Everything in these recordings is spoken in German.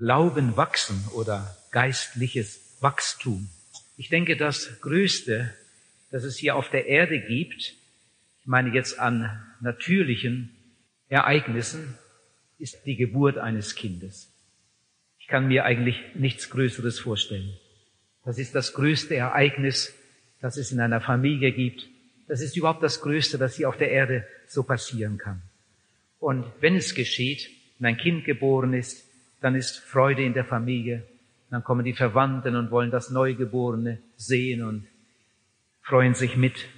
Glauben wachsen oder geistliches Wachstum. Ich denke, das Größte, das es hier auf der Erde gibt, ich meine jetzt an natürlichen Ereignissen, ist die Geburt eines Kindes. Ich kann mir eigentlich nichts Größeres vorstellen. Das ist das größte Ereignis, das es in einer Familie gibt. Das ist überhaupt das Größte, das hier auf der Erde so passieren kann. Und wenn es geschieht, wenn ein Kind geboren ist, dann ist Freude in der Familie. Dann kommen die Verwandten und wollen das Neugeborene sehen und freuen sich mit,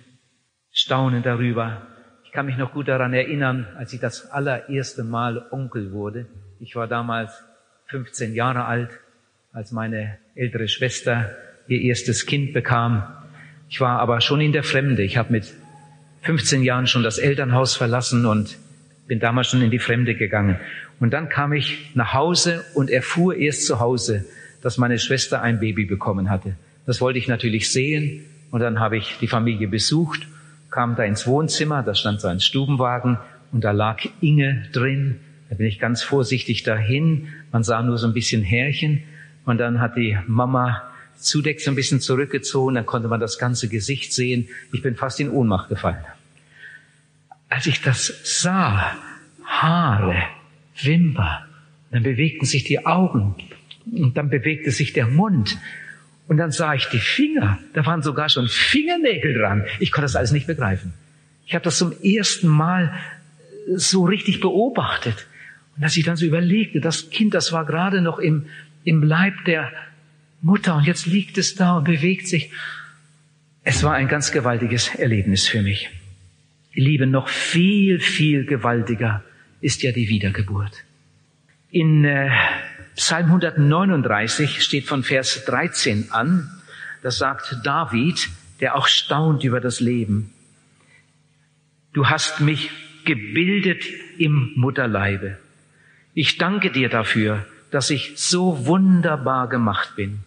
staunen darüber. Ich kann mich noch gut daran erinnern, als ich das allererste Mal Onkel wurde. Ich war damals 15 Jahre alt, als meine ältere Schwester ihr erstes Kind bekam. Ich war aber schon in der Fremde. Ich habe mit 15 Jahren schon das Elternhaus verlassen und bin damals schon in die Fremde gegangen. Und dann kam ich nach Hause und erfuhr erst zu Hause, dass meine Schwester ein Baby bekommen hatte. Das wollte ich natürlich sehen und dann habe ich die Familie besucht, kam da ins Wohnzimmer, da stand so ein Stubenwagen und da lag Inge drin. Da bin ich ganz vorsichtig dahin. Man sah nur so ein bisschen Härchen und dann hat die Mama Zudeck so ein bisschen zurückgezogen, dann konnte man das ganze Gesicht sehen. Ich bin fast in Ohnmacht gefallen. Als ich das sah, Haare, Wimper, dann bewegten sich die Augen und dann bewegte sich der Mund und dann sah ich die Finger, da waren sogar schon Fingernägel dran. Ich konnte das alles nicht begreifen. Ich habe das zum ersten Mal so richtig beobachtet. Und als ich dann so überlegte, das Kind, das war gerade noch im, im Leib der Mutter und jetzt liegt es da und bewegt sich. Es war ein ganz gewaltiges Erlebnis für mich. Liebe, noch viel, viel gewaltiger ist ja die Wiedergeburt. In äh, Psalm 139 steht von Vers 13 an, das sagt David, der auch staunt über das Leben. Du hast mich gebildet im Mutterleibe. Ich danke dir dafür, dass ich so wunderbar gemacht bin.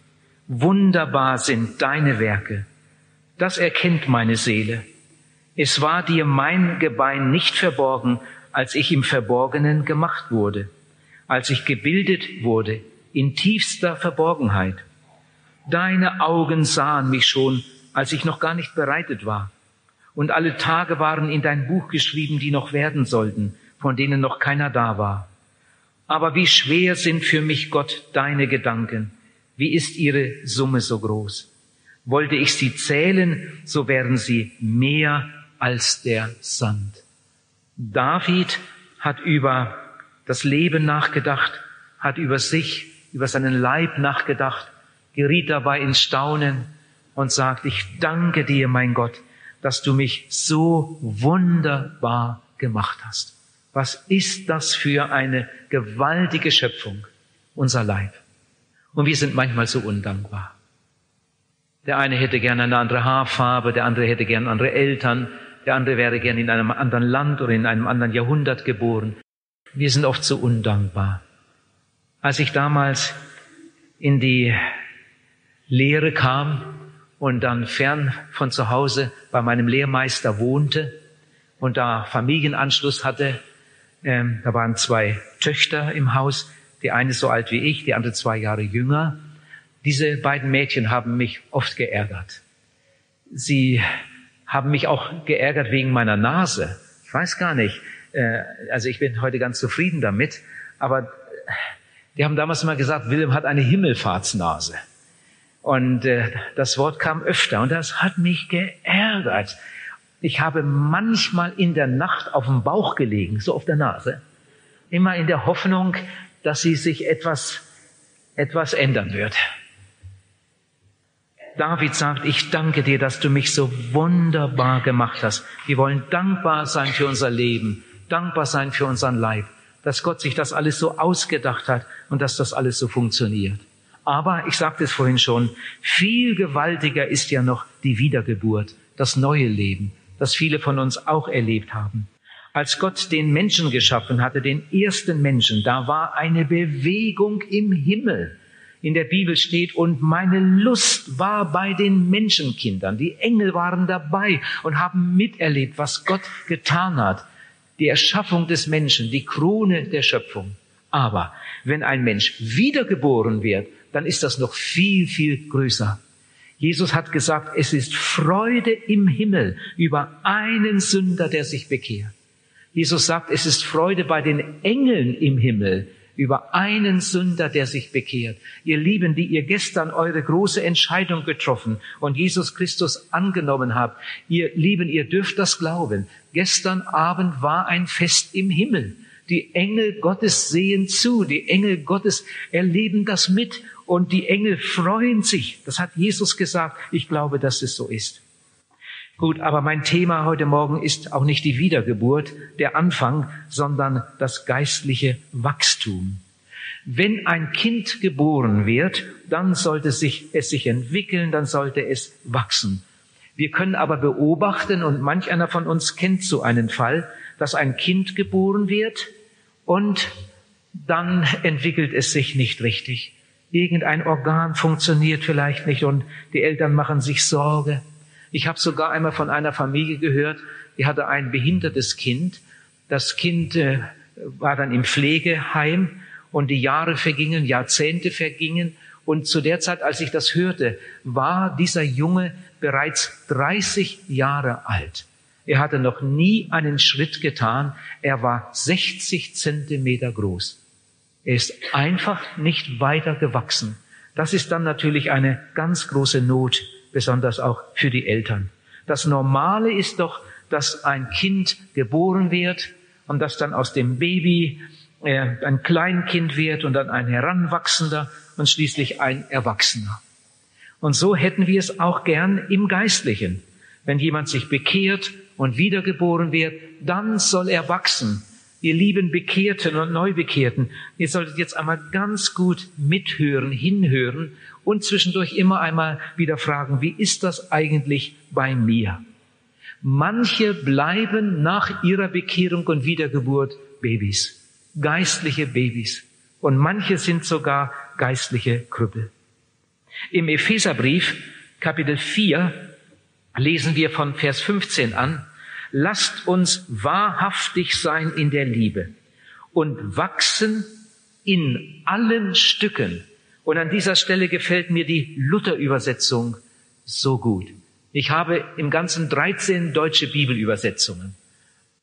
Wunderbar sind deine Werke. Das erkennt meine Seele. Es war dir mein Gebein nicht verborgen, als ich im Verborgenen gemacht wurde, als ich gebildet wurde in tiefster Verborgenheit. Deine Augen sahen mich schon, als ich noch gar nicht bereitet war. Und alle Tage waren in dein Buch geschrieben, die noch werden sollten, von denen noch keiner da war. Aber wie schwer sind für mich, Gott, deine Gedanken. Wie ist ihre Summe so groß? Wollte ich sie zählen, so wären sie mehr als der Sand. David hat über das Leben nachgedacht, hat über sich, über seinen Leib nachgedacht, geriet dabei ins Staunen und sagt, ich danke dir, mein Gott, dass du mich so wunderbar gemacht hast. Was ist das für eine gewaltige Schöpfung, unser Leib? Und wir sind manchmal so undankbar. Der eine hätte gerne eine andere Haarfarbe, der andere hätte gerne andere Eltern, der andere wäre gerne in einem anderen Land oder in einem anderen Jahrhundert geboren. Wir sind oft so undankbar. Als ich damals in die Lehre kam und dann fern von zu Hause bei meinem Lehrmeister wohnte und da Familienanschluss hatte, ähm, da waren zwei Töchter im Haus, die eine so alt wie ich, die andere zwei Jahre jünger. Diese beiden Mädchen haben mich oft geärgert. Sie haben mich auch geärgert wegen meiner Nase. Ich weiß gar nicht. Äh, also ich bin heute ganz zufrieden damit. Aber die haben damals immer gesagt, Wilhelm hat eine Himmelfahrtsnase. Und äh, das Wort kam öfter und das hat mich geärgert. Ich habe manchmal in der Nacht auf dem Bauch gelegen, so auf der Nase, immer in der Hoffnung, dass sie sich etwas, etwas ändern wird. David sagt, ich danke dir, dass du mich so wunderbar gemacht hast. Wir wollen dankbar sein für unser Leben, dankbar sein für unseren Leib, dass Gott sich das alles so ausgedacht hat und dass das alles so funktioniert. Aber ich sagte es vorhin schon, viel gewaltiger ist ja noch die Wiedergeburt, das neue Leben, das viele von uns auch erlebt haben. Als Gott den Menschen geschaffen hatte, den ersten Menschen, da war eine Bewegung im Himmel. In der Bibel steht, und meine Lust war bei den Menschenkindern. Die Engel waren dabei und haben miterlebt, was Gott getan hat. Die Erschaffung des Menschen, die Krone der Schöpfung. Aber wenn ein Mensch wiedergeboren wird, dann ist das noch viel, viel größer. Jesus hat gesagt, es ist Freude im Himmel über einen Sünder, der sich bekehrt. Jesus sagt, es ist Freude bei den Engeln im Himmel über einen Sünder, der sich bekehrt. Ihr Lieben, die ihr gestern eure große Entscheidung getroffen und Jesus Christus angenommen habt, ihr Lieben, ihr dürft das glauben. Gestern Abend war ein Fest im Himmel. Die Engel Gottes sehen zu, die Engel Gottes erleben das mit und die Engel freuen sich. Das hat Jesus gesagt. Ich glaube, dass es so ist. Gut, aber mein Thema heute Morgen ist auch nicht die Wiedergeburt, der Anfang, sondern das geistliche Wachstum. Wenn ein Kind geboren wird, dann sollte sich, es sich entwickeln, dann sollte es wachsen. Wir können aber beobachten, und manch einer von uns kennt so einen Fall, dass ein Kind geboren wird und dann entwickelt es sich nicht richtig. Irgendein Organ funktioniert vielleicht nicht und die Eltern machen sich Sorge. Ich habe sogar einmal von einer Familie gehört, die hatte ein behindertes Kind. Das Kind äh, war dann im Pflegeheim und die Jahre vergingen, Jahrzehnte vergingen. Und zu der Zeit, als ich das hörte, war dieser Junge bereits 30 Jahre alt. Er hatte noch nie einen Schritt getan. Er war 60 Zentimeter groß. Er ist einfach nicht weiter gewachsen. Das ist dann natürlich eine ganz große Not besonders auch für die Eltern. Das Normale ist doch, dass ein Kind geboren wird und dass dann aus dem Baby äh, ein Kleinkind wird und dann ein Heranwachsender und schließlich ein Erwachsener. Und so hätten wir es auch gern im Geistlichen. Wenn jemand sich bekehrt und wiedergeboren wird, dann soll er wachsen. Ihr lieben Bekehrten und Neubekehrten, ihr solltet jetzt einmal ganz gut mithören, hinhören und zwischendurch immer einmal wieder fragen, wie ist das eigentlich bei mir? Manche bleiben nach ihrer Bekehrung und Wiedergeburt Babys, geistliche Babys. Und manche sind sogar geistliche Krüppel. Im Epheserbrief, Kapitel 4, lesen wir von Vers 15 an, lasst uns wahrhaftig sein in der Liebe und wachsen in allen Stücken und an dieser Stelle gefällt mir die Luther-Übersetzung so gut. Ich habe im Ganzen 13 deutsche Bibelübersetzungen.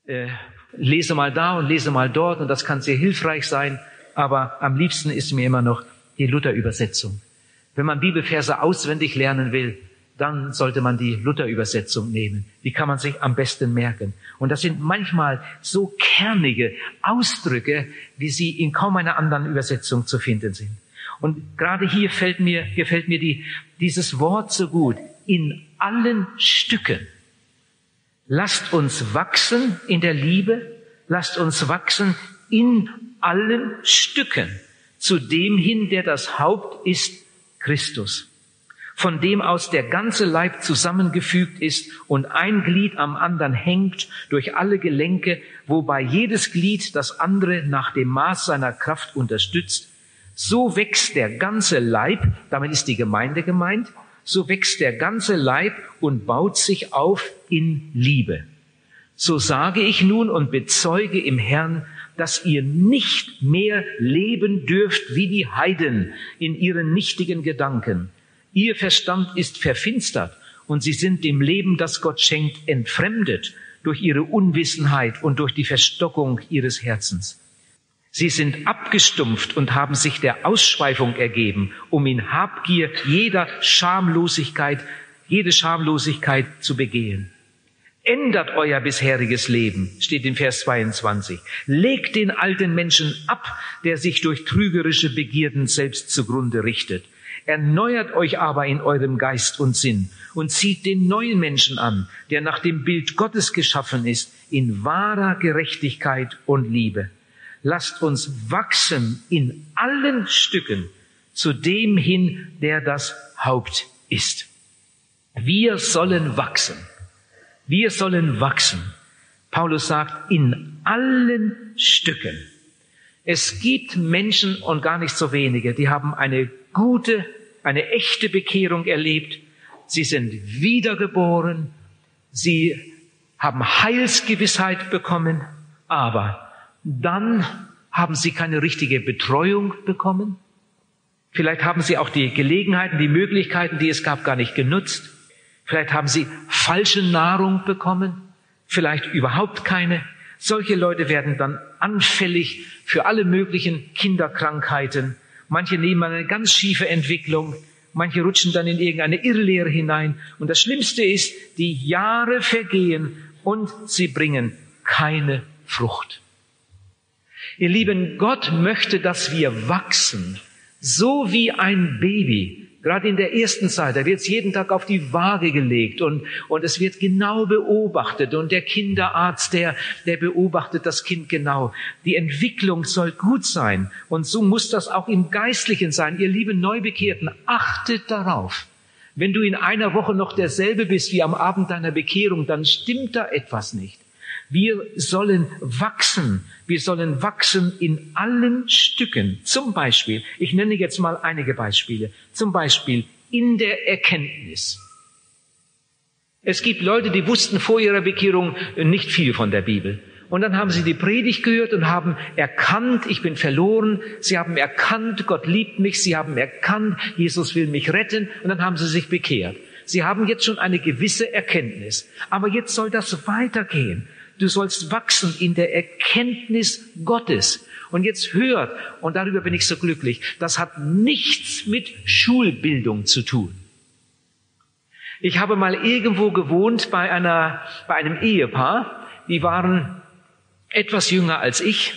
Äh, lese mal da und lese mal dort und das kann sehr hilfreich sein, aber am liebsten ist mir immer noch die Luther-Übersetzung. Wenn man Bibelverse auswendig lernen will, dann sollte man die Luther-Übersetzung nehmen. Die kann man sich am besten merken. Und das sind manchmal so kernige Ausdrücke, wie sie in kaum einer anderen Übersetzung zu finden sind. Und gerade hier fällt mir, gefällt mir die, dieses Wort so gut. In allen Stücken. Lasst uns wachsen in der Liebe. Lasst uns wachsen in allen Stücken. Zu dem hin, der das Haupt ist, Christus. Von dem aus der ganze Leib zusammengefügt ist und ein Glied am anderen hängt durch alle Gelenke, wobei jedes Glied das andere nach dem Maß seiner Kraft unterstützt, so wächst der ganze Leib, damit ist die Gemeinde gemeint, so wächst der ganze Leib und baut sich auf in Liebe. So sage ich nun und bezeuge im Herrn, dass ihr nicht mehr leben dürft wie die Heiden in ihren nichtigen Gedanken. Ihr Verstand ist verfinstert und sie sind dem Leben, das Gott schenkt, entfremdet durch ihre Unwissenheit und durch die Verstockung ihres Herzens. Sie sind abgestumpft und haben sich der Ausschweifung ergeben, um in Habgier jeder Schamlosigkeit, jede Schamlosigkeit zu begehen. Ändert euer bisheriges Leben, steht in Vers 22. Legt den alten Menschen ab, der sich durch trügerische Begierden selbst zugrunde richtet. Erneuert euch aber in eurem Geist und Sinn und zieht den neuen Menschen an, der nach dem Bild Gottes geschaffen ist, in wahrer Gerechtigkeit und Liebe lasst uns wachsen in allen Stücken zu dem hin, der das Haupt ist. Wir sollen wachsen. Wir sollen wachsen. Paulus sagt, in allen Stücken. Es gibt Menschen und gar nicht so wenige, die haben eine gute, eine echte Bekehrung erlebt. Sie sind wiedergeboren. Sie haben Heilsgewissheit bekommen. Aber dann Haben Sie keine richtige Betreuung bekommen? Vielleicht haben Sie auch die Gelegenheiten, die Möglichkeiten, die es gab, gar nicht genutzt. Vielleicht haben Sie falsche Nahrung bekommen. Vielleicht überhaupt keine. Solche Leute werden dann anfällig für alle möglichen Kinderkrankheiten. Manche nehmen eine ganz schiefe Entwicklung. Manche rutschen dann in irgendeine Irrlehre hinein. Und das Schlimmste ist, die Jahre vergehen und sie bringen keine Frucht. Ihr Lieben, Gott möchte, dass wir wachsen, so wie ein Baby. Gerade in der ersten Zeit, da wird es jeden Tag auf die Waage gelegt und, und es wird genau beobachtet und der Kinderarzt, der, der beobachtet das Kind genau. Die Entwicklung soll gut sein und so muss das auch im Geistlichen sein. Ihr lieben Neubekehrten, achtet darauf. Wenn du in einer Woche noch derselbe bist wie am Abend deiner Bekehrung, dann stimmt da etwas nicht. Wir sollen wachsen. Wir sollen wachsen in allen Stücken. Zum Beispiel, ich nenne jetzt mal einige Beispiele. Zum Beispiel in der Erkenntnis. Es gibt Leute, die wussten vor ihrer Bekehrung nicht viel von der Bibel. Und dann haben sie die Predigt gehört und haben erkannt, ich bin verloren. Sie haben erkannt, Gott liebt mich. Sie haben erkannt, Jesus will mich retten. Und dann haben sie sich bekehrt. Sie haben jetzt schon eine gewisse Erkenntnis. Aber jetzt soll das weitergehen. Du sollst wachsen in der Erkenntnis Gottes. Und jetzt hört, und darüber bin ich so glücklich, das hat nichts mit Schulbildung zu tun. Ich habe mal irgendwo gewohnt bei einer, bei einem Ehepaar, die waren etwas jünger als ich.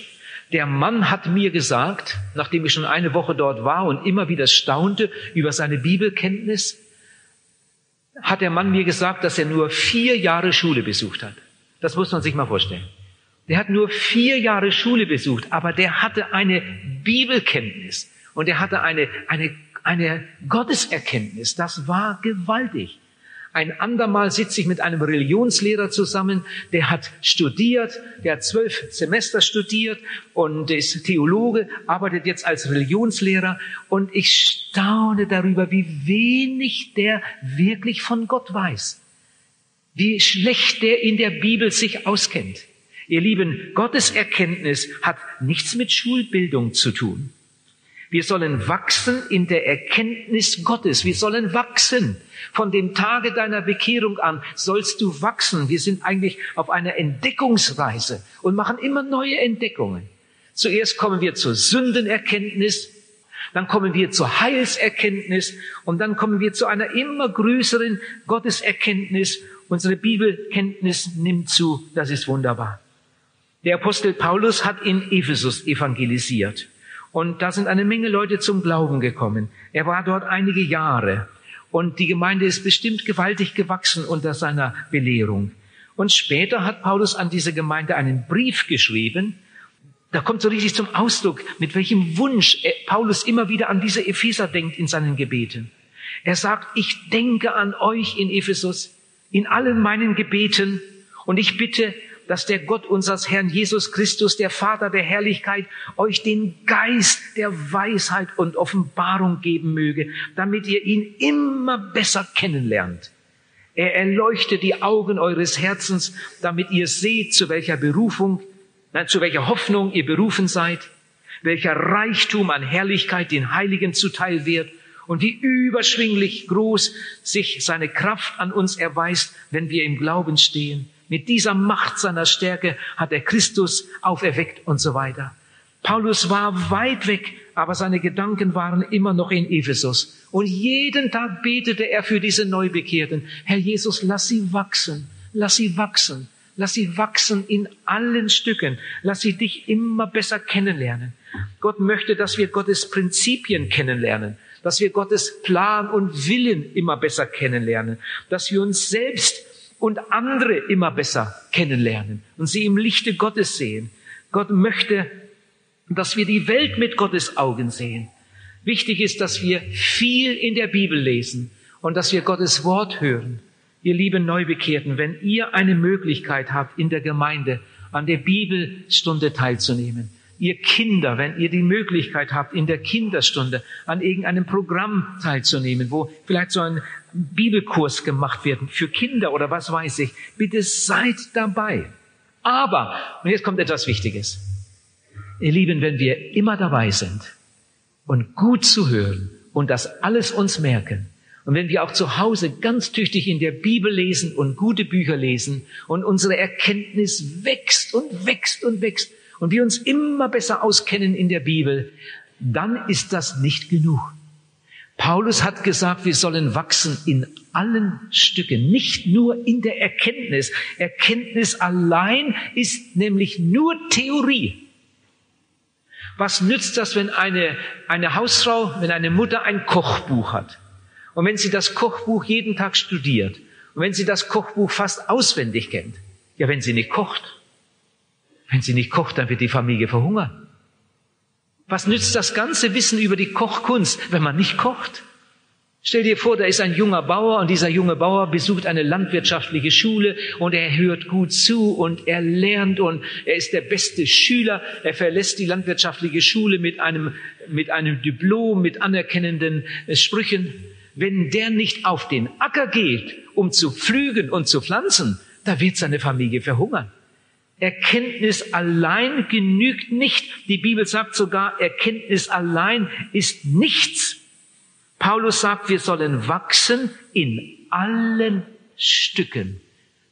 Der Mann hat mir gesagt, nachdem ich schon eine Woche dort war und immer wieder staunte über seine Bibelkenntnis, hat der Mann mir gesagt, dass er nur vier Jahre Schule besucht hat. Das muss man sich mal vorstellen. Der hat nur vier Jahre Schule besucht, aber der hatte eine Bibelkenntnis und er hatte eine, eine, eine Gotteserkenntnis. Das war gewaltig. Ein andermal sitze ich mit einem Religionslehrer zusammen, der hat studiert, der hat zwölf Semester studiert und ist Theologe, arbeitet jetzt als Religionslehrer und ich staune darüber, wie wenig der wirklich von Gott weiß wie schlecht der in der Bibel sich auskennt. Ihr Lieben, Gottes Erkenntnis hat nichts mit Schulbildung zu tun. Wir sollen wachsen in der Erkenntnis Gottes. Wir sollen wachsen. Von dem Tage deiner Bekehrung an sollst du wachsen. Wir sind eigentlich auf einer Entdeckungsreise und machen immer neue Entdeckungen. Zuerst kommen wir zur Sündenerkenntnis, dann kommen wir zur Heilserkenntnis und dann kommen wir zu einer immer größeren Gotteserkenntnis Unsere Bibelkenntnis nimmt zu. Das ist wunderbar. Der Apostel Paulus hat in Ephesus evangelisiert. Und da sind eine Menge Leute zum Glauben gekommen. Er war dort einige Jahre. Und die Gemeinde ist bestimmt gewaltig gewachsen unter seiner Belehrung. Und später hat Paulus an diese Gemeinde einen Brief geschrieben. Da kommt so richtig zum Ausdruck, mit welchem Wunsch Paulus immer wieder an diese Epheser denkt in seinen Gebeten. Er sagt, ich denke an euch in Ephesus in allen meinen Gebeten und ich bitte, dass der Gott unseres Herrn Jesus Christus, der Vater der Herrlichkeit, euch den Geist der Weisheit und Offenbarung geben möge, damit ihr ihn immer besser kennenlernt. Er erleuchtet die Augen eures Herzens, damit ihr seht, zu welcher Berufung, nein, zu welcher Hoffnung ihr berufen seid, welcher Reichtum an Herrlichkeit den Heiligen zuteil wird und wie überschwinglich groß sich seine Kraft an uns erweist, wenn wir im Glauben stehen. Mit dieser Macht seiner Stärke hat er Christus auferweckt und so weiter. Paulus war weit weg, aber seine Gedanken waren immer noch in Ephesus. Und jeden Tag betete er für diese Neubekehrten. Herr Jesus, lass sie wachsen, lass sie wachsen, lass sie wachsen in allen Stücken, lass sie dich immer besser kennenlernen. Gott möchte, dass wir Gottes Prinzipien kennenlernen dass wir Gottes Plan und Willen immer besser kennenlernen, dass wir uns selbst und andere immer besser kennenlernen und sie im Lichte Gottes sehen. Gott möchte, dass wir die Welt mit Gottes Augen sehen. Wichtig ist, dass wir viel in der Bibel lesen und dass wir Gottes Wort hören. Ihr lieben Neubekehrten, wenn ihr eine Möglichkeit habt, in der Gemeinde an der Bibelstunde teilzunehmen, ihr Kinder, wenn ihr die Möglichkeit habt, in der Kinderstunde an irgendeinem Programm teilzunehmen, wo vielleicht so ein Bibelkurs gemacht wird für Kinder oder was weiß ich, bitte seid dabei. Aber, und jetzt kommt etwas Wichtiges. Ihr Lieben, wenn wir immer dabei sind und gut zu hören und das alles uns merken, und wenn wir auch zu Hause ganz tüchtig in der Bibel lesen und gute Bücher lesen und unsere Erkenntnis wächst und wächst und wächst und wir uns immer besser auskennen in der Bibel, dann ist das nicht genug. Paulus hat gesagt, wir sollen wachsen in allen Stücken, nicht nur in der Erkenntnis. Erkenntnis allein ist nämlich nur Theorie. Was nützt das, wenn eine, eine Hausfrau, wenn eine Mutter ein Kochbuch hat? Und wenn sie das Kochbuch jeden Tag studiert und wenn sie das Kochbuch fast auswendig kennt, ja, wenn sie nicht kocht, wenn sie nicht kocht, dann wird die Familie verhungern. Was nützt das ganze Wissen über die Kochkunst, wenn man nicht kocht? Stell dir vor, da ist ein junger Bauer und dieser junge Bauer besucht eine landwirtschaftliche Schule und er hört gut zu und er lernt und er ist der beste Schüler. Er verlässt die landwirtschaftliche Schule mit einem, mit einem Diplom, mit anerkennenden Sprüchen. Wenn der nicht auf den Acker geht, um zu pflügen und zu pflanzen, da wird seine Familie verhungern. Erkenntnis allein genügt nicht. Die Bibel sagt sogar, Erkenntnis allein ist nichts. Paulus sagt, wir sollen wachsen in allen Stücken.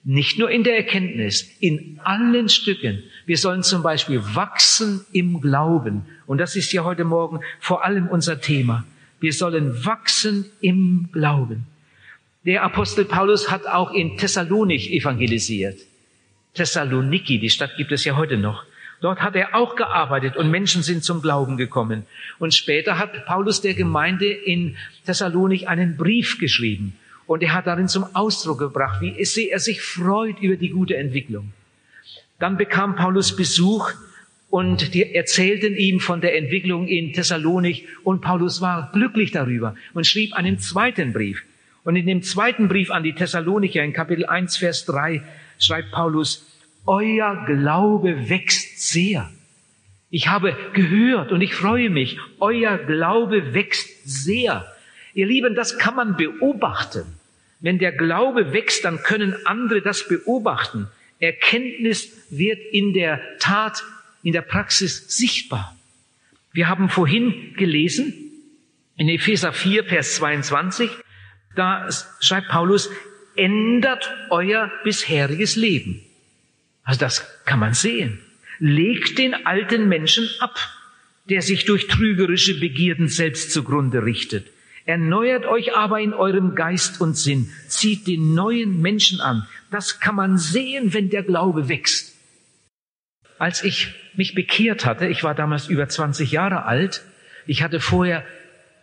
Nicht nur in der Erkenntnis, in allen Stücken. Wir sollen zum Beispiel wachsen im Glauben. Und das ist ja heute Morgen vor allem unser Thema. Wir sollen wachsen im Glauben. Der Apostel Paulus hat auch in Thessalonich evangelisiert. Thessaloniki, die Stadt gibt es ja heute noch. Dort hat er auch gearbeitet und Menschen sind zum Glauben gekommen. Und später hat Paulus der Gemeinde in Thessalonik einen Brief geschrieben. Und er hat darin zum Ausdruck gebracht, wie er sich freut über die gute Entwicklung. Dann bekam Paulus Besuch und die erzählten ihm von der Entwicklung in Thessalonik und Paulus war glücklich darüber und schrieb einen zweiten Brief. Und in dem zweiten Brief an die Thessalonicher in Kapitel 1, Vers 3 schreibt Paulus, euer Glaube wächst sehr. Ich habe gehört und ich freue mich, euer Glaube wächst sehr. Ihr Lieben, das kann man beobachten. Wenn der Glaube wächst, dann können andere das beobachten. Erkenntnis wird in der Tat, in der Praxis sichtbar. Wir haben vorhin gelesen, in Epheser 4, Vers 22, da schreibt Paulus, ändert euer bisheriges Leben. Also das kann man sehen. Legt den alten Menschen ab, der sich durch trügerische Begierden selbst zugrunde richtet. Erneuert euch aber in eurem Geist und Sinn. Zieht den neuen Menschen an. Das kann man sehen, wenn der Glaube wächst. Als ich mich bekehrt hatte, ich war damals über 20 Jahre alt, ich hatte vorher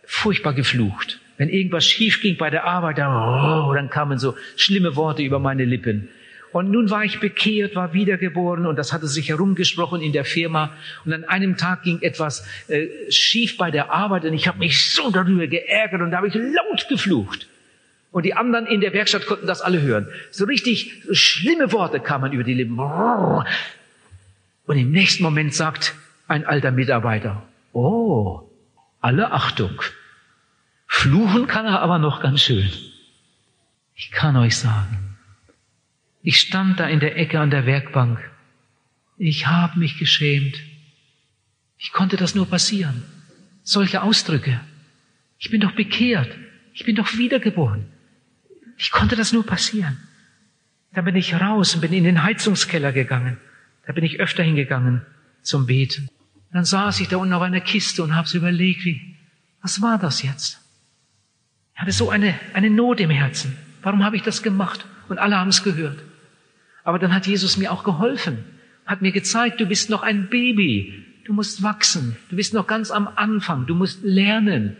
furchtbar geflucht. Wenn irgendwas schief ging bei der Arbeit, dann, oh, dann kamen so schlimme Worte über meine Lippen. Und nun war ich bekehrt, war wiedergeboren und das hatte sich herumgesprochen in der Firma. Und an einem Tag ging etwas äh, schief bei der Arbeit und ich habe mich so darüber geärgert und da habe ich laut geflucht. Und die anderen in der Werkstatt konnten das alle hören. So richtig schlimme Worte kamen über die Lippen. Und im nächsten Moment sagt ein alter Mitarbeiter, oh, alle Achtung. Fluchen kann er aber noch ganz schön. Ich kann euch sagen, ich stand da in der Ecke an der Werkbank. Ich habe mich geschämt. Wie konnte das nur passieren? Solche Ausdrücke. Ich bin doch bekehrt. Ich bin doch wiedergeboren. Wie konnte das nur passieren? Da bin ich raus und bin in den Heizungskeller gegangen. Da bin ich öfter hingegangen zum Beten. Dann saß ich da unten auf einer Kiste und hab's überlegt, wie, was war das jetzt? Ich hatte so eine, eine Not im Herzen. Warum habe ich das gemacht? Und alle haben es gehört. Aber dann hat Jesus mir auch geholfen, hat mir gezeigt, du bist noch ein Baby, du musst wachsen, du bist noch ganz am Anfang, du musst lernen,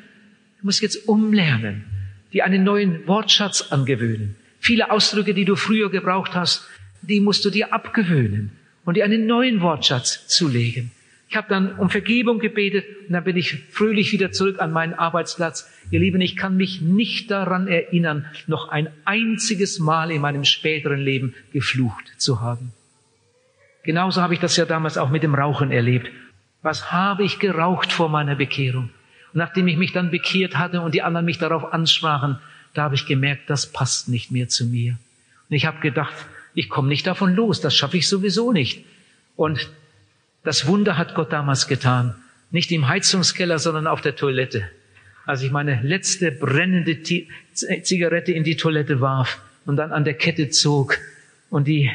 du musst jetzt umlernen, dir einen neuen Wortschatz angewöhnen. Viele Ausdrücke, die du früher gebraucht hast, die musst du dir abgewöhnen und dir einen neuen Wortschatz zulegen. Ich habe dann um Vergebung gebetet und dann bin ich fröhlich wieder zurück an meinen Arbeitsplatz. Ihr Lieben, ich kann mich nicht daran erinnern, noch ein einziges Mal in meinem späteren Leben geflucht zu haben. Genauso habe ich das ja damals auch mit dem Rauchen erlebt. Was habe ich geraucht vor meiner Bekehrung? Und nachdem ich mich dann bekehrt hatte und die anderen mich darauf ansprachen, da habe ich gemerkt, das passt nicht mehr zu mir. Und ich habe gedacht, ich komme nicht davon los, das schaffe ich sowieso nicht. Und Das Wunder hat Gott damals getan. Nicht im Heizungskeller, sondern auf der Toilette. Als ich meine letzte brennende Zigarette in die Toilette warf und dann an der Kette zog und die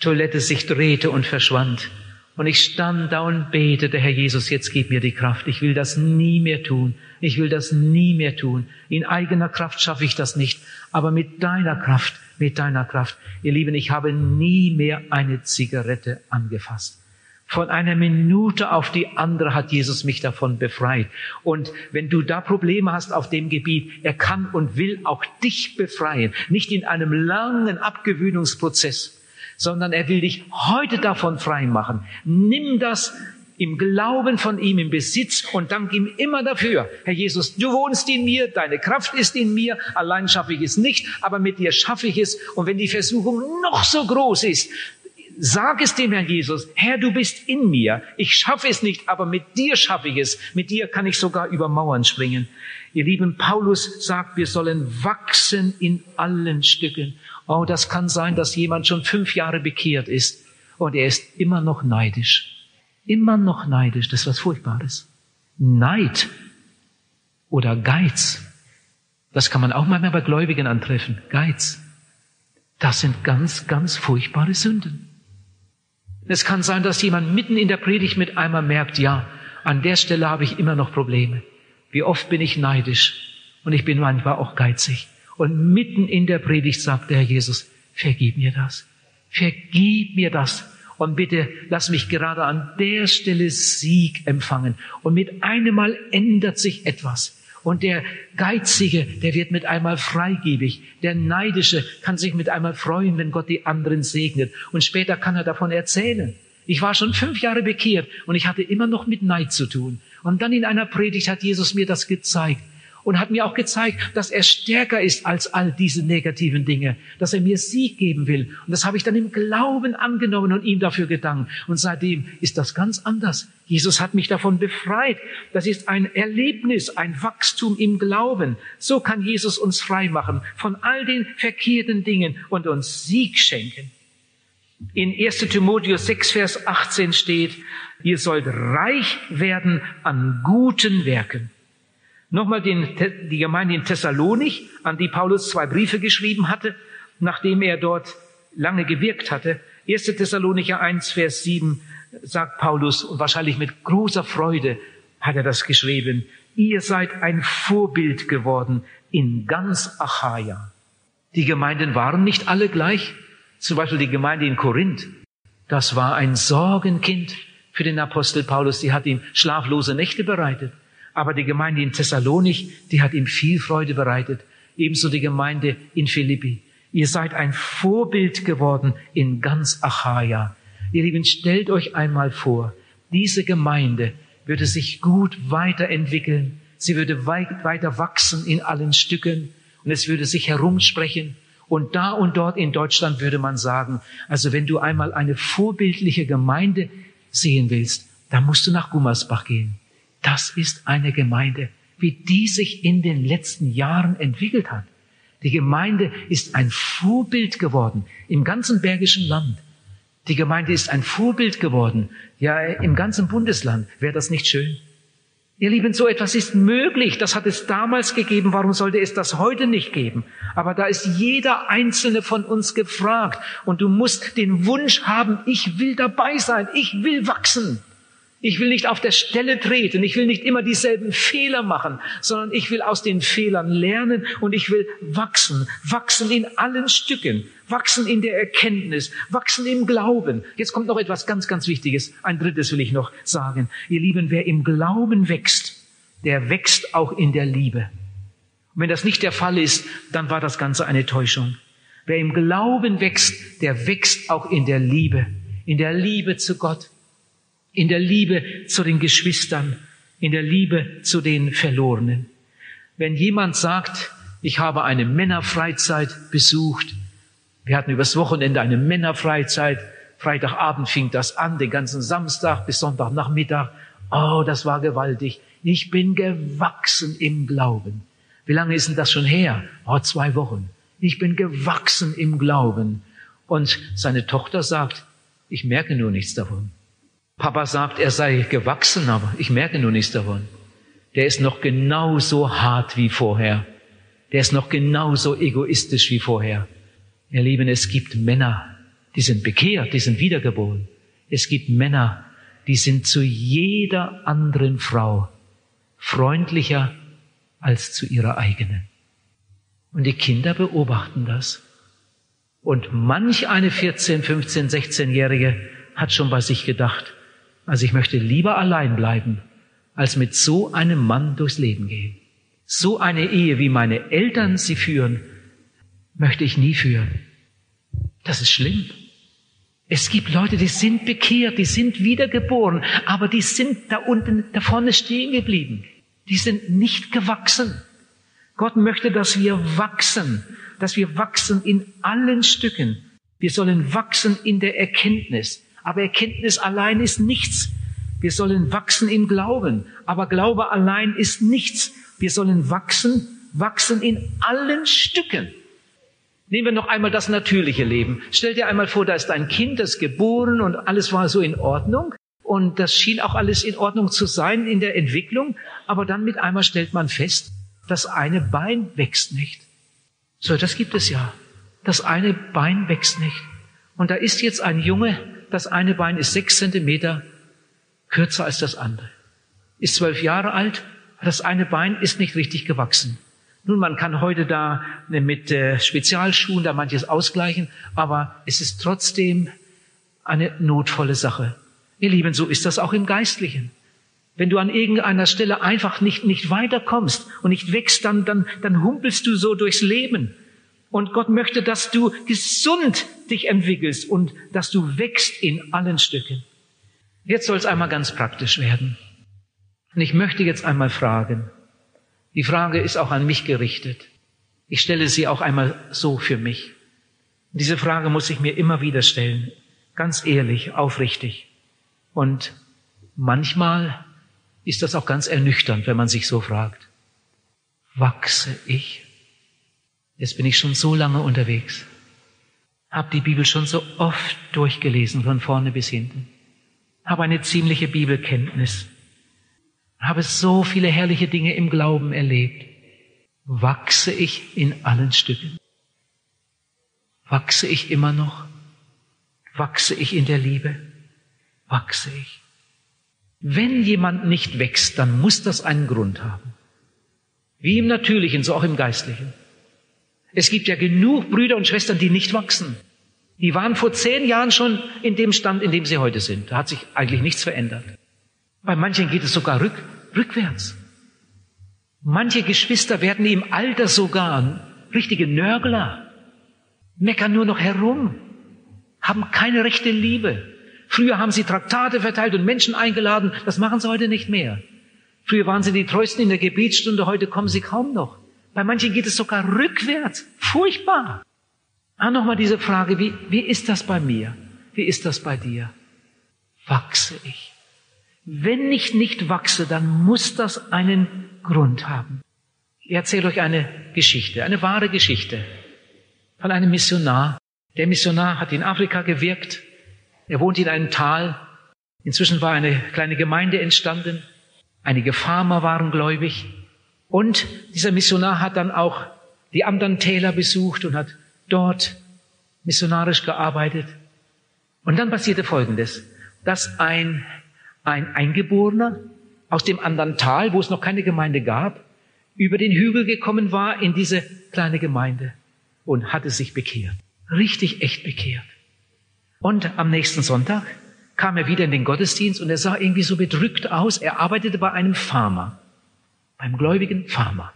Toilette sich drehte und verschwand. Und ich stand da und betete, Herr Jesus, jetzt gib mir die Kraft. Ich will das nie mehr tun. Ich will das nie mehr tun. In eigener Kraft schaffe ich das nicht. Aber mit deiner Kraft, mit deiner Kraft. Ihr Lieben, ich habe nie mehr eine Zigarette angefasst. Von einer Minute auf die andere hat Jesus mich davon befreit. Und wenn du da Probleme hast auf dem Gebiet, er kann und will auch dich befreien. Nicht in einem langen Abgewöhnungsprozess sondern er will dich heute davon frei machen. Nimm das im Glauben von ihm im Besitz und dank ihm immer dafür. Herr Jesus, du wohnst in mir, deine Kraft ist in mir, allein schaffe ich es nicht, aber mit dir schaffe ich es. Und wenn die Versuchung noch so groß ist, sag es dem Herrn Jesus, Herr, du bist in mir, ich schaffe es nicht, aber mit dir schaffe ich es, mit dir kann ich sogar über Mauern springen. Ihr lieben Paulus sagt, wir sollen wachsen in allen Stücken. Oh, das kann sein, dass jemand schon fünf Jahre bekehrt ist und er ist immer noch neidisch. Immer noch neidisch. Das ist was Furchtbares. Neid oder Geiz. Das kann man auch manchmal bei Gläubigen antreffen. Geiz. Das sind ganz, ganz furchtbare Sünden. Es kann sein, dass jemand mitten in der Predigt mit einmal merkt, ja, an der Stelle habe ich immer noch Probleme. Wie oft bin ich neidisch und ich bin manchmal auch geizig. Und mitten in der Predigt sagt der Herr Jesus, vergib mir das. Vergib mir das. Und bitte lass mich gerade an der Stelle Sieg empfangen. Und mit einem Mal ändert sich etwas. Und der Geizige, der wird mit einmal freigebig. Der Neidische kann sich mit einmal freuen, wenn Gott die anderen segnet. Und später kann er davon erzählen. Ich war schon fünf Jahre bekehrt und ich hatte immer noch mit Neid zu tun. Und dann in einer Predigt hat Jesus mir das gezeigt und hat mir auch gezeigt, dass er stärker ist als all diese negativen Dinge, dass er mir Sieg geben will. Und das habe ich dann im Glauben angenommen und ihm dafür gedankt. Und seitdem ist das ganz anders. Jesus hat mich davon befreit. Das ist ein Erlebnis, ein Wachstum im Glauben. So kann Jesus uns frei machen von all den verkehrten Dingen und uns Sieg schenken. In 1 Timotheus 6, Vers 18 steht, ihr sollt reich werden an guten Werken Nochmal den, die Gemeinde in Thessalonik, an die Paulus zwei Briefe geschrieben hatte, nachdem er dort lange gewirkt hatte. 1. Thessalonicher 1, Vers 7 sagt Paulus, und wahrscheinlich mit großer Freude hat er das geschrieben, ihr seid ein Vorbild geworden in ganz Achaia. Die Gemeinden waren nicht alle gleich. Zum Beispiel die Gemeinde in Korinth. Das war ein Sorgenkind für den Apostel Paulus. Die hat ihm schlaflose Nächte bereitet. Aber die Gemeinde in Thessalonik, die hat ihm viel Freude bereitet. Ebenso die Gemeinde in Philippi. Ihr seid ein Vorbild geworden in ganz Achaia. Ihr Lieben, stellt euch einmal vor, diese Gemeinde würde sich gut weiterentwickeln. Sie würde weit, weiter wachsen in allen Stücken und es würde sich herumsprechen. Und da und dort in Deutschland würde man sagen, also wenn du einmal eine vorbildliche Gemeinde sehen willst, dann musst du nach Gummersbach gehen. Das ist eine Gemeinde, wie die sich in den letzten Jahren entwickelt hat. Die Gemeinde ist ein Vorbild geworden im ganzen Bergischen Land. Die Gemeinde ist ein Vorbild geworden, ja, im ganzen Bundesland. Wäre das nicht schön? Ihr Lieben, so etwas ist möglich. Das hat es damals gegeben. Warum sollte es das heute nicht geben? Aber da ist jeder einzelne von uns gefragt. Und du musst den Wunsch haben, ich will dabei sein. Ich will wachsen. Ich will nicht auf der Stelle treten, ich will nicht immer dieselben Fehler machen, sondern ich will aus den Fehlern lernen und ich will wachsen, wachsen in allen Stücken, wachsen in der Erkenntnis, wachsen im Glauben. Jetzt kommt noch etwas ganz, ganz Wichtiges. Ein drittes will ich noch sagen. Ihr Lieben, wer im Glauben wächst, der wächst auch in der Liebe. Und wenn das nicht der Fall ist, dann war das Ganze eine Täuschung. Wer im Glauben wächst, der wächst auch in der Liebe, in der Liebe zu Gott in der Liebe zu den Geschwistern, in der Liebe zu den Verlorenen. Wenn jemand sagt, ich habe eine Männerfreizeit besucht, wir hatten übers Wochenende eine Männerfreizeit, Freitagabend fing das an, den ganzen Samstag bis Sonntagnachmittag. Oh, das war gewaltig. Ich bin gewachsen im Glauben. Wie lange ist denn das schon her? Oh, zwei Wochen. Ich bin gewachsen im Glauben. Und seine Tochter sagt, ich merke nur nichts davon. Papa sagt, er sei gewachsen, aber ich merke nur nichts davon. Der ist noch genauso hart wie vorher. Der ist noch genauso egoistisch wie vorher. Ihr Lieben, es gibt Männer, die sind bekehrt, die sind wiedergeboren. Es gibt Männer, die sind zu jeder anderen Frau freundlicher als zu ihrer eigenen. Und die Kinder beobachten das. Und manch eine 14, 15, 16-Jährige hat schon bei sich gedacht, also ich möchte lieber allein bleiben, als mit so einem Mann durchs Leben gehen. So eine Ehe, wie meine Eltern sie führen, möchte ich nie führen. Das ist schlimm. Es gibt Leute, die sind bekehrt, die sind wiedergeboren, aber die sind da unten, da vorne stehen geblieben. Die sind nicht gewachsen. Gott möchte, dass wir wachsen, dass wir wachsen in allen Stücken. Wir sollen wachsen in der Erkenntnis. Aber Erkenntnis allein ist nichts. Wir sollen wachsen im Glauben. Aber Glaube allein ist nichts. Wir sollen wachsen, wachsen in allen Stücken. Nehmen wir noch einmal das natürliche Leben. Stell dir einmal vor, da ist ein Kind, das geboren und alles war so in Ordnung. Und das schien auch alles in Ordnung zu sein in der Entwicklung. Aber dann mit einmal stellt man fest, das eine Bein wächst nicht. So, das gibt es ja. Das eine Bein wächst nicht. Und da ist jetzt ein Junge, das eine Bein ist sechs Zentimeter kürzer als das andere. Ist zwölf Jahre alt, das eine Bein ist nicht richtig gewachsen. Nun, man kann heute da mit äh, Spezialschuhen da manches ausgleichen, aber es ist trotzdem eine notvolle Sache. Ihr Lieben, so ist das auch im Geistlichen. Wenn du an irgendeiner Stelle einfach nicht, nicht weiterkommst und nicht wächst, dann, dann, dann humpelst du so durchs Leben. Und Gott möchte, dass du gesund dich entwickelst und dass du wächst in allen Stücken. Jetzt soll es einmal ganz praktisch werden. Und ich möchte jetzt einmal fragen, die Frage ist auch an mich gerichtet. Ich stelle sie auch einmal so für mich. Und diese Frage muss ich mir immer wieder stellen, ganz ehrlich, aufrichtig. Und manchmal ist das auch ganz ernüchternd, wenn man sich so fragt. Wachse ich? Jetzt bin ich schon so lange unterwegs, habe die Bibel schon so oft durchgelesen, von vorne bis hinten, habe eine ziemliche Bibelkenntnis, habe so viele herrliche Dinge im Glauben erlebt. Wachse ich in allen Stücken? Wachse ich immer noch? Wachse ich in der Liebe? Wachse ich? Wenn jemand nicht wächst, dann muss das einen Grund haben. Wie im Natürlichen, so auch im Geistlichen. Es gibt ja genug Brüder und Schwestern, die nicht wachsen. Die waren vor zehn Jahren schon in dem Stand, in dem sie heute sind. Da hat sich eigentlich nichts verändert. Bei manchen geht es sogar rück, rückwärts. Manche Geschwister werden im Alter sogar richtige Nörgler, meckern nur noch herum, haben keine rechte Liebe. Früher haben sie Traktate verteilt und Menschen eingeladen. Das machen sie heute nicht mehr. Früher waren sie die Treuesten in der Gebetsstunde. Heute kommen sie kaum noch. Bei manchen geht es sogar rückwärts. Furchtbar. Ah, nochmal diese Frage. Wie, wie ist das bei mir? Wie ist das bei dir? Wachse ich? Wenn ich nicht wachse, dann muss das einen Grund haben. Ich erzähle euch eine Geschichte, eine wahre Geschichte von einem Missionar. Der Missionar hat in Afrika gewirkt er wohnt in einem Tal. Inzwischen war eine kleine Gemeinde entstanden. Einige Farmer waren gläubig. Und dieser Missionar hat dann auch die anderen Täler besucht und hat dort missionarisch gearbeitet. Und dann passierte Folgendes, dass ein, ein Eingeborener aus dem anderen Tal, wo es noch keine Gemeinde gab, über den Hügel gekommen war in diese kleine Gemeinde und hatte sich bekehrt. Richtig echt bekehrt. Und am nächsten Sonntag kam er wieder in den Gottesdienst und er sah irgendwie so bedrückt aus. Er arbeitete bei einem Farmer, beim gläubigen Farmer.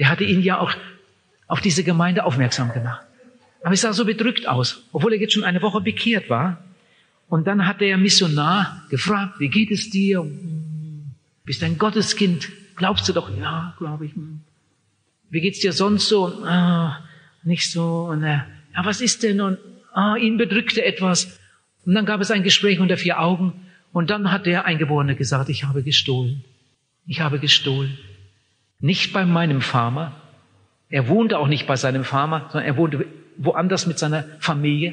Der hatte ihn ja auch auf diese Gemeinde aufmerksam gemacht. Aber er sah so bedrückt aus, obwohl er jetzt schon eine Woche bekehrt war. Und dann hat der Missionar gefragt, wie geht es dir? Bist ein Gotteskind? Glaubst du doch? Ja, glaube ich. Wie geht's dir sonst so? Ah, nicht so. Und er, ja, was ist denn? Und Ah, ihn bedrückte etwas. Und dann gab es ein Gespräch unter vier Augen. Und dann hat der Eingeborene gesagt, ich habe gestohlen. Ich habe gestohlen. Nicht bei meinem Farmer. Er wohnte auch nicht bei seinem Farmer, sondern er wohnte woanders mit seiner Familie.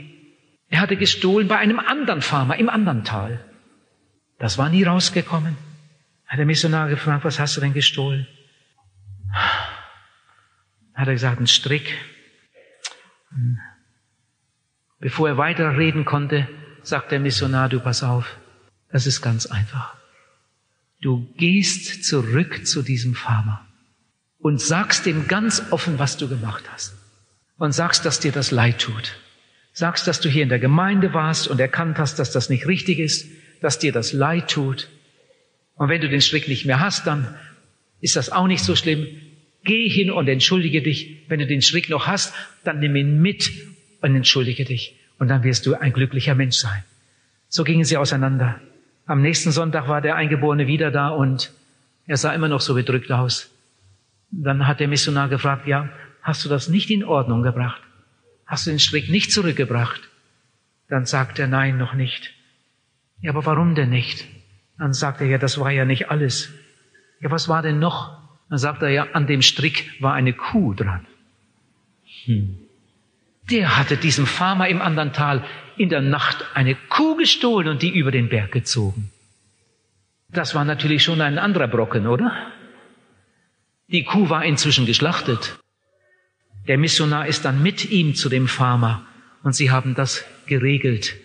Er hatte gestohlen bei einem anderen Farmer im anderen Tal. Das war nie rausgekommen. Hat der Missionar gefragt, was hast du denn gestohlen? Hat er gesagt, ein Strick. Bevor er weiter reden konnte, sagt der Missionar, du pass auf, das ist ganz einfach. Du gehst zurück zu diesem Farmer und sagst ihm ganz offen, was du gemacht hast. Und sagst, dass dir das leid tut. Sagst, dass du hier in der Gemeinde warst und erkannt hast, dass das nicht richtig ist, dass dir das leid tut. Und wenn du den Strick nicht mehr hast, dann ist das auch nicht so schlimm. Geh hin und entschuldige dich. Wenn du den Strick noch hast, dann nimm ihn mit und entschuldige dich. Und dann wirst du ein glücklicher Mensch sein. So gingen sie auseinander. Am nächsten Sonntag war der Eingeborene wieder da und er sah immer noch so bedrückt aus. Dann hat der Missionar gefragt, ja, hast du das nicht in Ordnung gebracht? Hast du den Strick nicht zurückgebracht? Dann sagt er, nein, noch nicht. Ja, aber warum denn nicht? Dann sagt er, ja, das war ja nicht alles. Ja, was war denn noch? Dann sagt er, ja, an dem Strick war eine Kuh dran. Hm. Der hatte diesem Farmer im anderen Tal in der Nacht eine Kuh gestohlen und die über den Berg gezogen. Das war natürlich schon ein anderer Brocken, oder? Die Kuh war inzwischen geschlachtet. Der Missionar ist dann mit ihm zu dem Farmer und sie haben das geregelt.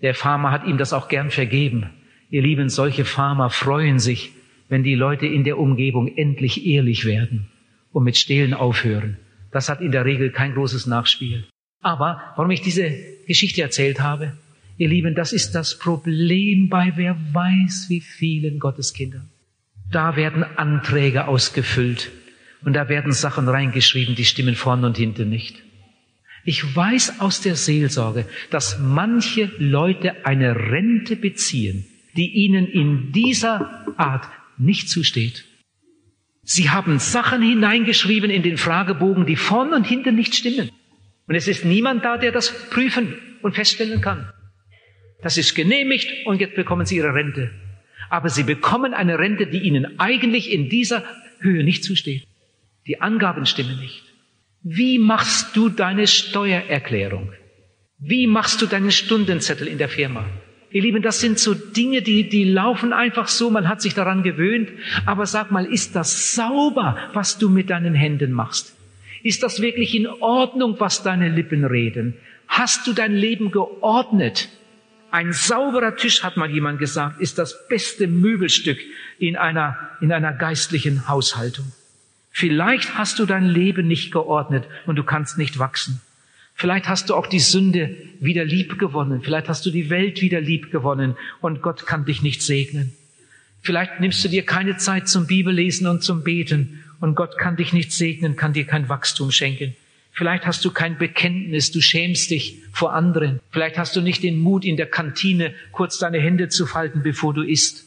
Der Farmer hat ihm das auch gern vergeben. Ihr Lieben, solche Farmer freuen sich, wenn die Leute in der Umgebung endlich ehrlich werden und mit Stehlen aufhören. Das hat in der Regel kein großes Nachspiel. Aber warum ich diese Geschichte erzählt habe, ihr Lieben, das ist das Problem bei wer weiß wie vielen Gotteskindern. Da werden Anträge ausgefüllt und da werden Sachen reingeschrieben, die stimmen vorne und hinten nicht. Ich weiß aus der Seelsorge, dass manche Leute eine Rente beziehen, die ihnen in dieser Art nicht zusteht. Sie haben Sachen hineingeschrieben in den Fragebogen, die vorne und hinten nicht stimmen. Und es ist niemand da, der das prüfen und feststellen kann. Das ist genehmigt und jetzt bekommen Sie Ihre Rente. Aber Sie bekommen eine Rente, die Ihnen eigentlich in dieser Höhe nicht zusteht. Die Angaben stimmen nicht. Wie machst du deine Steuererklärung? Wie machst du deinen Stundenzettel in der Firma? Ihr Lieben, das sind so Dinge, die, die laufen einfach so, man hat sich daran gewöhnt. Aber sag mal, ist das sauber, was du mit deinen Händen machst? Ist das wirklich in Ordnung, was deine Lippen reden? Hast du dein Leben geordnet? Ein sauberer Tisch, hat mal jemand gesagt, ist das beste Möbelstück in einer, in einer geistlichen Haushaltung. Vielleicht hast du dein Leben nicht geordnet und du kannst nicht wachsen. Vielleicht hast du auch die Sünde wieder lieb gewonnen. Vielleicht hast du die Welt wieder lieb gewonnen und Gott kann dich nicht segnen. Vielleicht nimmst du dir keine Zeit zum Bibellesen und zum Beten und Gott kann dich nicht segnen, kann dir kein Wachstum schenken. Vielleicht hast du kein Bekenntnis, du schämst dich vor anderen. Vielleicht hast du nicht den Mut, in der Kantine kurz deine Hände zu falten, bevor du isst.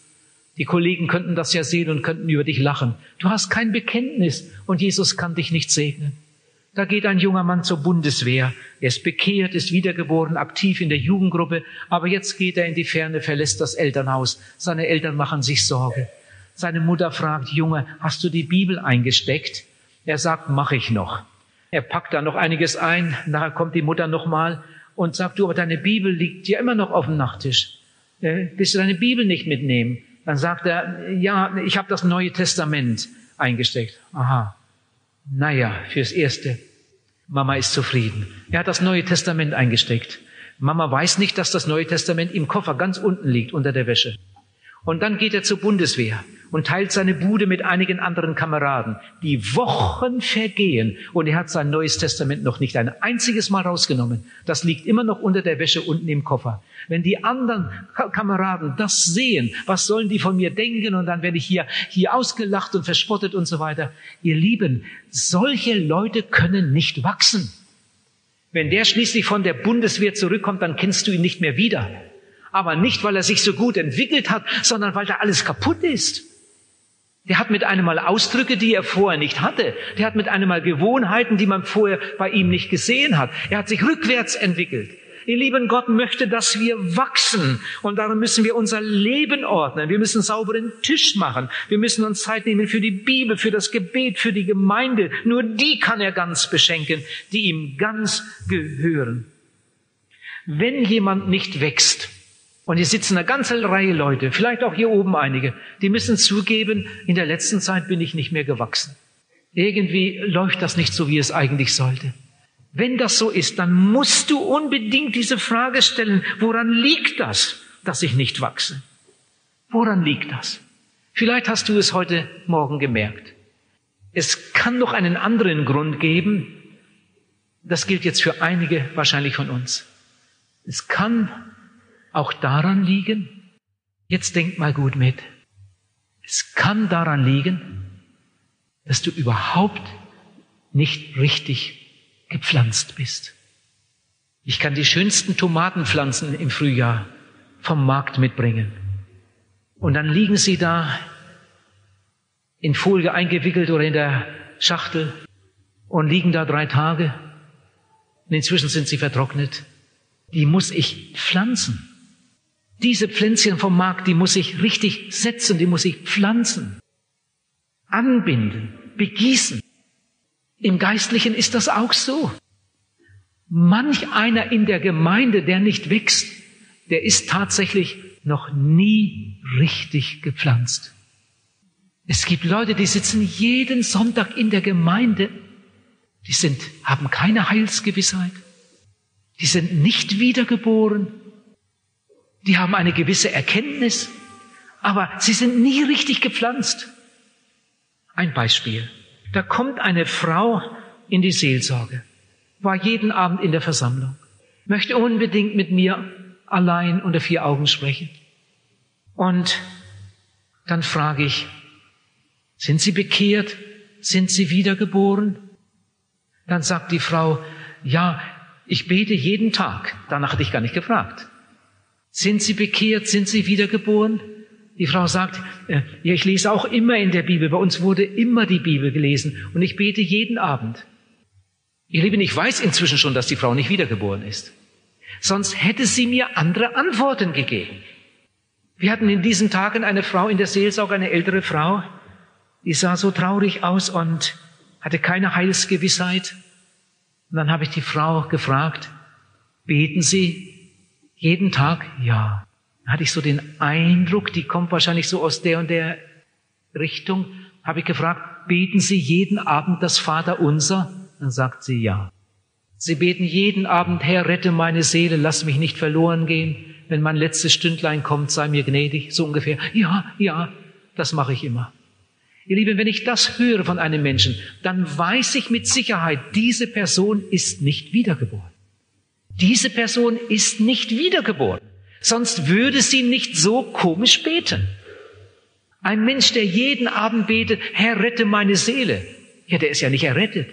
Die Kollegen könnten das ja sehen und könnten über dich lachen. Du hast kein Bekenntnis und Jesus kann dich nicht segnen. Da geht ein junger Mann zur Bundeswehr. Er ist bekehrt, ist wiedergeboren, aktiv in der Jugendgruppe, aber jetzt geht er in die Ferne, verlässt das Elternhaus. Seine Eltern machen sich Sorge. Seine Mutter fragt, Junge, hast du die Bibel eingesteckt? Er sagt, mach ich noch. Er packt da noch einiges ein. Nachher kommt die Mutter nochmal und sagt, du, aber deine Bibel liegt ja immer noch auf dem Nachttisch. Äh, willst du deine Bibel nicht mitnehmen? Dann sagt er, ja, ich habe das Neue Testament eingesteckt. Aha. Naja, fürs Erste. Mama ist zufrieden. Er hat das Neue Testament eingesteckt. Mama weiß nicht, dass das Neue Testament im Koffer ganz unten liegt, unter der Wäsche. Und dann geht er zur Bundeswehr und teilt seine Bude mit einigen anderen Kameraden. Die Wochen vergehen und er hat sein Neues Testament noch nicht ein einziges Mal rausgenommen. Das liegt immer noch unter der Wäsche unten im Koffer. Wenn die anderen Kameraden das sehen, was sollen die von mir denken? Und dann werde ich hier, hier ausgelacht und verspottet und so weiter. Ihr Lieben, solche Leute können nicht wachsen. Wenn der schließlich von der Bundeswehr zurückkommt, dann kennst du ihn nicht mehr wieder aber nicht, weil er sich so gut entwickelt hat, sondern weil da alles kaputt ist. Der hat mit einem Mal Ausdrücke, die er vorher nicht hatte. Der hat mit einem Mal Gewohnheiten, die man vorher bei ihm nicht gesehen hat. Er hat sich rückwärts entwickelt. Ihr lieben Gott möchte, dass wir wachsen. Und darum müssen wir unser Leben ordnen. Wir müssen sauberen Tisch machen. Wir müssen uns Zeit nehmen für die Bibel, für das Gebet, für die Gemeinde. Nur die kann er ganz beschenken, die ihm ganz gehören. Wenn jemand nicht wächst, Und hier sitzen eine ganze Reihe Leute, vielleicht auch hier oben einige, die müssen zugeben, in der letzten Zeit bin ich nicht mehr gewachsen. Irgendwie läuft das nicht so, wie es eigentlich sollte. Wenn das so ist, dann musst du unbedingt diese Frage stellen, woran liegt das, dass ich nicht wachse? Woran liegt das? Vielleicht hast du es heute Morgen gemerkt. Es kann noch einen anderen Grund geben. Das gilt jetzt für einige wahrscheinlich von uns. Es kann auch daran liegen, jetzt denk mal gut mit, es kann daran liegen, dass du überhaupt nicht richtig gepflanzt bist. Ich kann die schönsten Tomatenpflanzen im Frühjahr vom Markt mitbringen. Und dann liegen sie da in Folie eingewickelt oder in der Schachtel und liegen da drei Tage. Und inzwischen sind sie vertrocknet. Die muss ich pflanzen. Diese Pflänzchen vom Markt, die muss ich richtig setzen, die muss ich pflanzen, anbinden, begießen. Im Geistlichen ist das auch so. Manch einer in der Gemeinde, der nicht wächst, der ist tatsächlich noch nie richtig gepflanzt. Es gibt Leute, die sitzen jeden Sonntag in der Gemeinde, die sind, haben keine Heilsgewissheit, die sind nicht wiedergeboren, die haben eine gewisse Erkenntnis, aber sie sind nie richtig gepflanzt. Ein Beispiel. Da kommt eine Frau in die Seelsorge, war jeden Abend in der Versammlung, möchte unbedingt mit mir allein unter vier Augen sprechen. Und dann frage ich, sind Sie bekehrt? Sind Sie wiedergeboren? Dann sagt die Frau, ja, ich bete jeden Tag. Danach hatte ich gar nicht gefragt. Sind Sie bekehrt? Sind Sie wiedergeboren? Die Frau sagt, äh, ja, ich lese auch immer in der Bibel. Bei uns wurde immer die Bibel gelesen und ich bete jeden Abend. Ihr Lieben, ich weiß inzwischen schon, dass die Frau nicht wiedergeboren ist. Sonst hätte sie mir andere Antworten gegeben. Wir hatten in diesen Tagen eine Frau in der Seelsorge, eine ältere Frau, die sah so traurig aus und hatte keine Heilsgewissheit. Und dann habe ich die Frau gefragt, beten Sie jeden Tag? Ja. Da hatte ich so den Eindruck, die kommt wahrscheinlich so aus der und der Richtung. Habe ich gefragt, beten Sie jeden Abend das Vaterunser? Dann sagt sie ja. Sie beten jeden Abend, Herr, rette meine Seele, lass mich nicht verloren gehen. Wenn mein letztes Stündlein kommt, sei mir gnädig, so ungefähr. Ja, ja, das mache ich immer. Ihr Lieben, wenn ich das höre von einem Menschen, dann weiß ich mit Sicherheit, diese Person ist nicht wiedergeboren. Diese Person ist nicht wiedergeboren. Sonst würde sie nicht so komisch beten. Ein Mensch, der jeden Abend betet, Herr, rette meine Seele. Ja, der ist ja nicht errettet.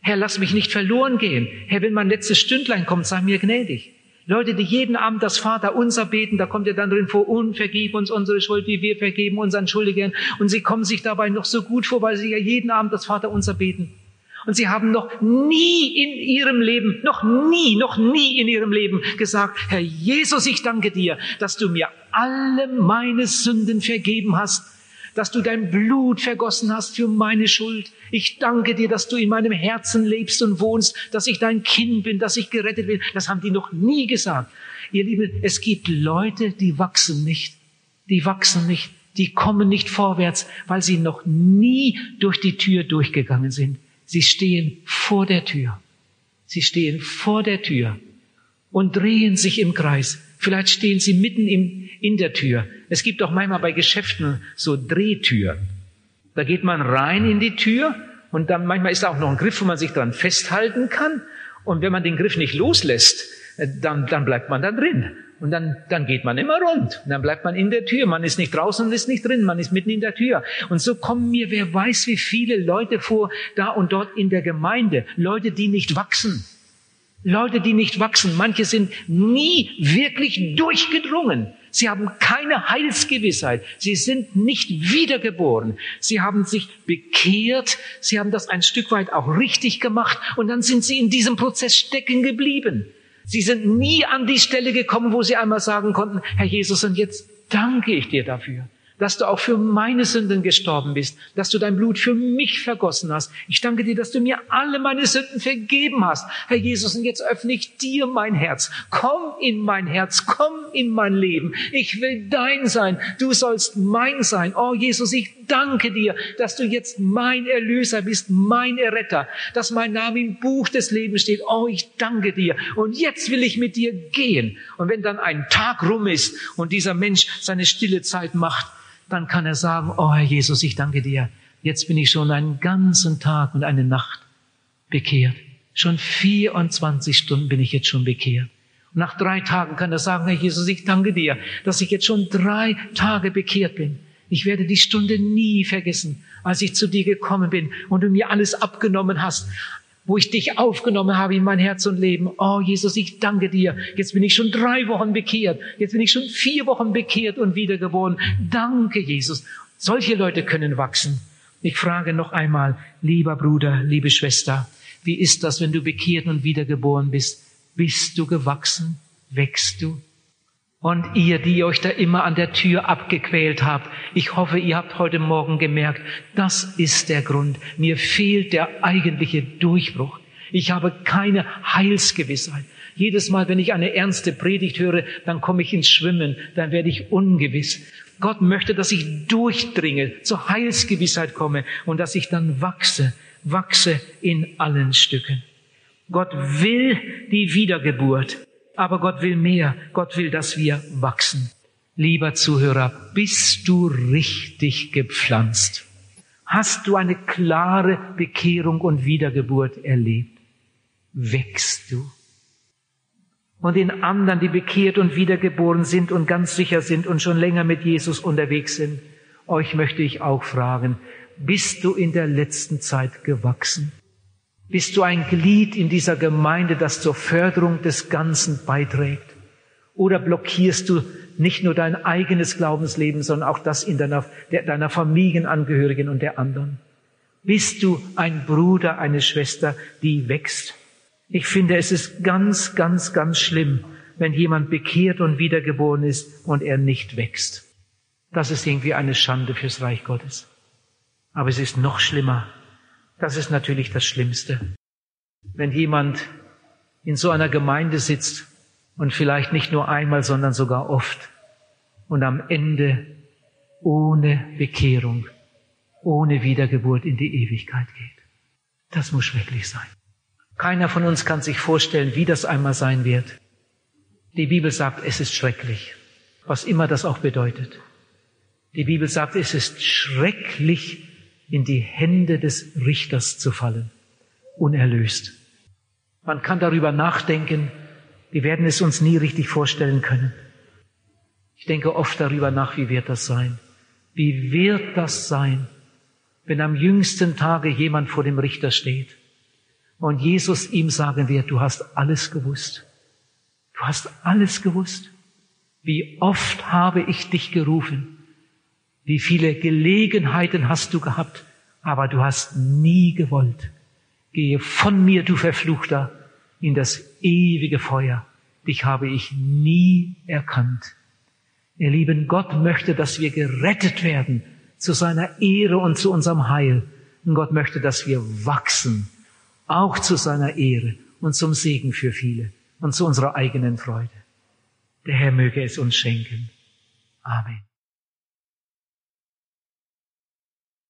Herr, lass mich nicht verloren gehen. Herr, wenn mein letztes Stündlein kommt, sei mir gnädig. Leute, die jeden Abend das Vater unser beten, da kommt ja dann drin vor, unvergib uns unsere Schuld, wie wir vergeben unseren Schuldigen. Und sie kommen sich dabei noch so gut vor, weil sie ja jeden Abend das Vater unser beten. Und sie haben noch nie in ihrem Leben, noch nie, noch nie in ihrem Leben gesagt, Herr Jesus, ich danke dir, dass du mir alle meine Sünden vergeben hast, dass du dein Blut vergossen hast für meine Schuld. Ich danke dir, dass du in meinem Herzen lebst und wohnst, dass ich dein Kind bin, dass ich gerettet bin. Das haben die noch nie gesagt. Ihr Lieben, es gibt Leute, die wachsen nicht. Die wachsen nicht. Die kommen nicht vorwärts, weil sie noch nie durch die Tür durchgegangen sind. Sie stehen vor der Tür. Sie stehen vor der Tür und drehen sich im Kreis. Vielleicht stehen sie mitten im, in der Tür. Es gibt auch manchmal bei Geschäften so Drehtüren. Da geht man rein in die Tür und dann manchmal ist da auch noch ein Griff, wo man sich dran festhalten kann. Und wenn man den Griff nicht loslässt, äh, dann, dann bleibt man da drin. Und dann, dann geht man immer rund. Und dann bleibt man in der Tür. Man ist nicht draußen und ist nicht drin. Man ist mitten in der Tür. Und so kommen mir, wer weiß, wie viele Leute vor, da und dort in der Gemeinde. Leute, die nicht wachsen. Leute, die nicht wachsen. Manche sind nie wirklich durchgedrungen. Sie haben keine Heilsgewissheit. Sie sind nicht wiedergeboren. Sie haben sich bekehrt. Sie haben das ein Stück weit auch richtig gemacht. Und dann sind sie in diesem Prozess stecken geblieben. Sie sind nie an die Stelle gekommen, wo sie einmal sagen konnten, Herr Jesus, und jetzt danke ich dir dafür, dass du auch für meine Sünden gestorben bist, dass du dein Blut für mich vergossen hast. Ich danke dir, dass du mir alle meine Sünden vergeben hast. Herr Jesus, und jetzt öffne ich dir mein Herz. Komm in mein Herz, komm in mein Leben. Ich will dein sein. Du sollst mein sein. Oh Jesus, ich danke dir, dass du jetzt mein Erlöser bist, mein Erretter, dass mein Name im Buch des Lebens steht. Oh, ich danke dir. Und jetzt will ich mit dir gehen. Und wenn dann ein Tag rum ist und dieser Mensch seine stille Zeit macht, dann kann er sagen, oh Herr Jesus, ich danke dir. Jetzt bin ich schon einen ganzen Tag und eine Nacht bekehrt. Schon 24 Stunden bin ich jetzt schon bekehrt. Und nach drei Tagen kann er sagen, Herr Jesus, ich danke dir, dass ich jetzt schon drei Tage bekehrt bin. Ich werde die Stunde nie vergessen, als ich zu dir gekommen bin und du mir alles abgenommen hast wo ich dich aufgenommen habe in mein Herz und Leben. Oh Jesus, ich danke dir. Jetzt bin ich schon drei Wochen bekehrt. Jetzt bin ich schon vier Wochen bekehrt und wiedergeboren. Danke, Jesus. Solche Leute können wachsen. Ich frage noch einmal, lieber Bruder, liebe Schwester, wie ist das, wenn du bekehrt und wiedergeboren bist? Bist du gewachsen? Wächst du? Und ihr, die euch da immer an der Tür abgequält habt, ich hoffe, ihr habt heute Morgen gemerkt, das ist der Grund. Mir fehlt der eigentliche Durchbruch. Ich habe keine Heilsgewissheit. Jedes Mal, wenn ich eine ernste Predigt höre, dann komme ich ins Schwimmen, dann werde ich ungewiss. Gott möchte, dass ich durchdringe, zur Heilsgewissheit komme und dass ich dann wachse, wachse in allen Stücken. Gott will die Wiedergeburt. Aber Gott will mehr. Gott will, dass wir wachsen. Lieber Zuhörer, bist du richtig gepflanzt? Hast du eine klare Bekehrung und Wiedergeburt erlebt? Wächst du? Und den anderen, die bekehrt und wiedergeboren sind und ganz sicher sind und schon länger mit Jesus unterwegs sind, euch möchte ich auch fragen, bist du in der letzten Zeit gewachsen? Bist du ein Glied in dieser Gemeinde, das zur Förderung des Ganzen beiträgt? Oder blockierst du nicht nur dein eigenes Glaubensleben, sondern auch das in deiner, der, deiner Familienangehörigen und der anderen? Bist du ein Bruder, eine Schwester, die wächst? Ich finde, es ist ganz, ganz, ganz schlimm, wenn jemand bekehrt und wiedergeboren ist und er nicht wächst. Das ist irgendwie eine Schande fürs Reich Gottes. Aber es ist noch schlimmer, das ist natürlich das Schlimmste. Wenn jemand in so einer Gemeinde sitzt und vielleicht nicht nur einmal, sondern sogar oft und am Ende ohne Bekehrung, ohne Wiedergeburt in die Ewigkeit geht. Das muss schrecklich sein. Keiner von uns kann sich vorstellen, wie das einmal sein wird. Die Bibel sagt, es ist schrecklich, was immer das auch bedeutet. Die Bibel sagt, es ist schrecklich, in die Hände des Richters zu fallen, unerlöst. Man kann darüber nachdenken, wir werden es uns nie richtig vorstellen können. Ich denke oft darüber nach, wie wird das sein? Wie wird das sein, wenn am jüngsten Tage jemand vor dem Richter steht und Jesus ihm sagen wird, du hast alles gewusst. Du hast alles gewusst. Wie oft habe ich dich gerufen? Wie viele Gelegenheiten hast du gehabt, aber du hast nie gewollt. Gehe von mir, du Verfluchter, in das ewige Feuer. Dich habe ich nie erkannt. Ihr Lieben, Gott möchte, dass wir gerettet werden zu seiner Ehre und zu unserem Heil. Und Gott möchte, dass wir wachsen, auch zu seiner Ehre und zum Segen für viele und zu unserer eigenen Freude. Der Herr möge es uns schenken. Amen.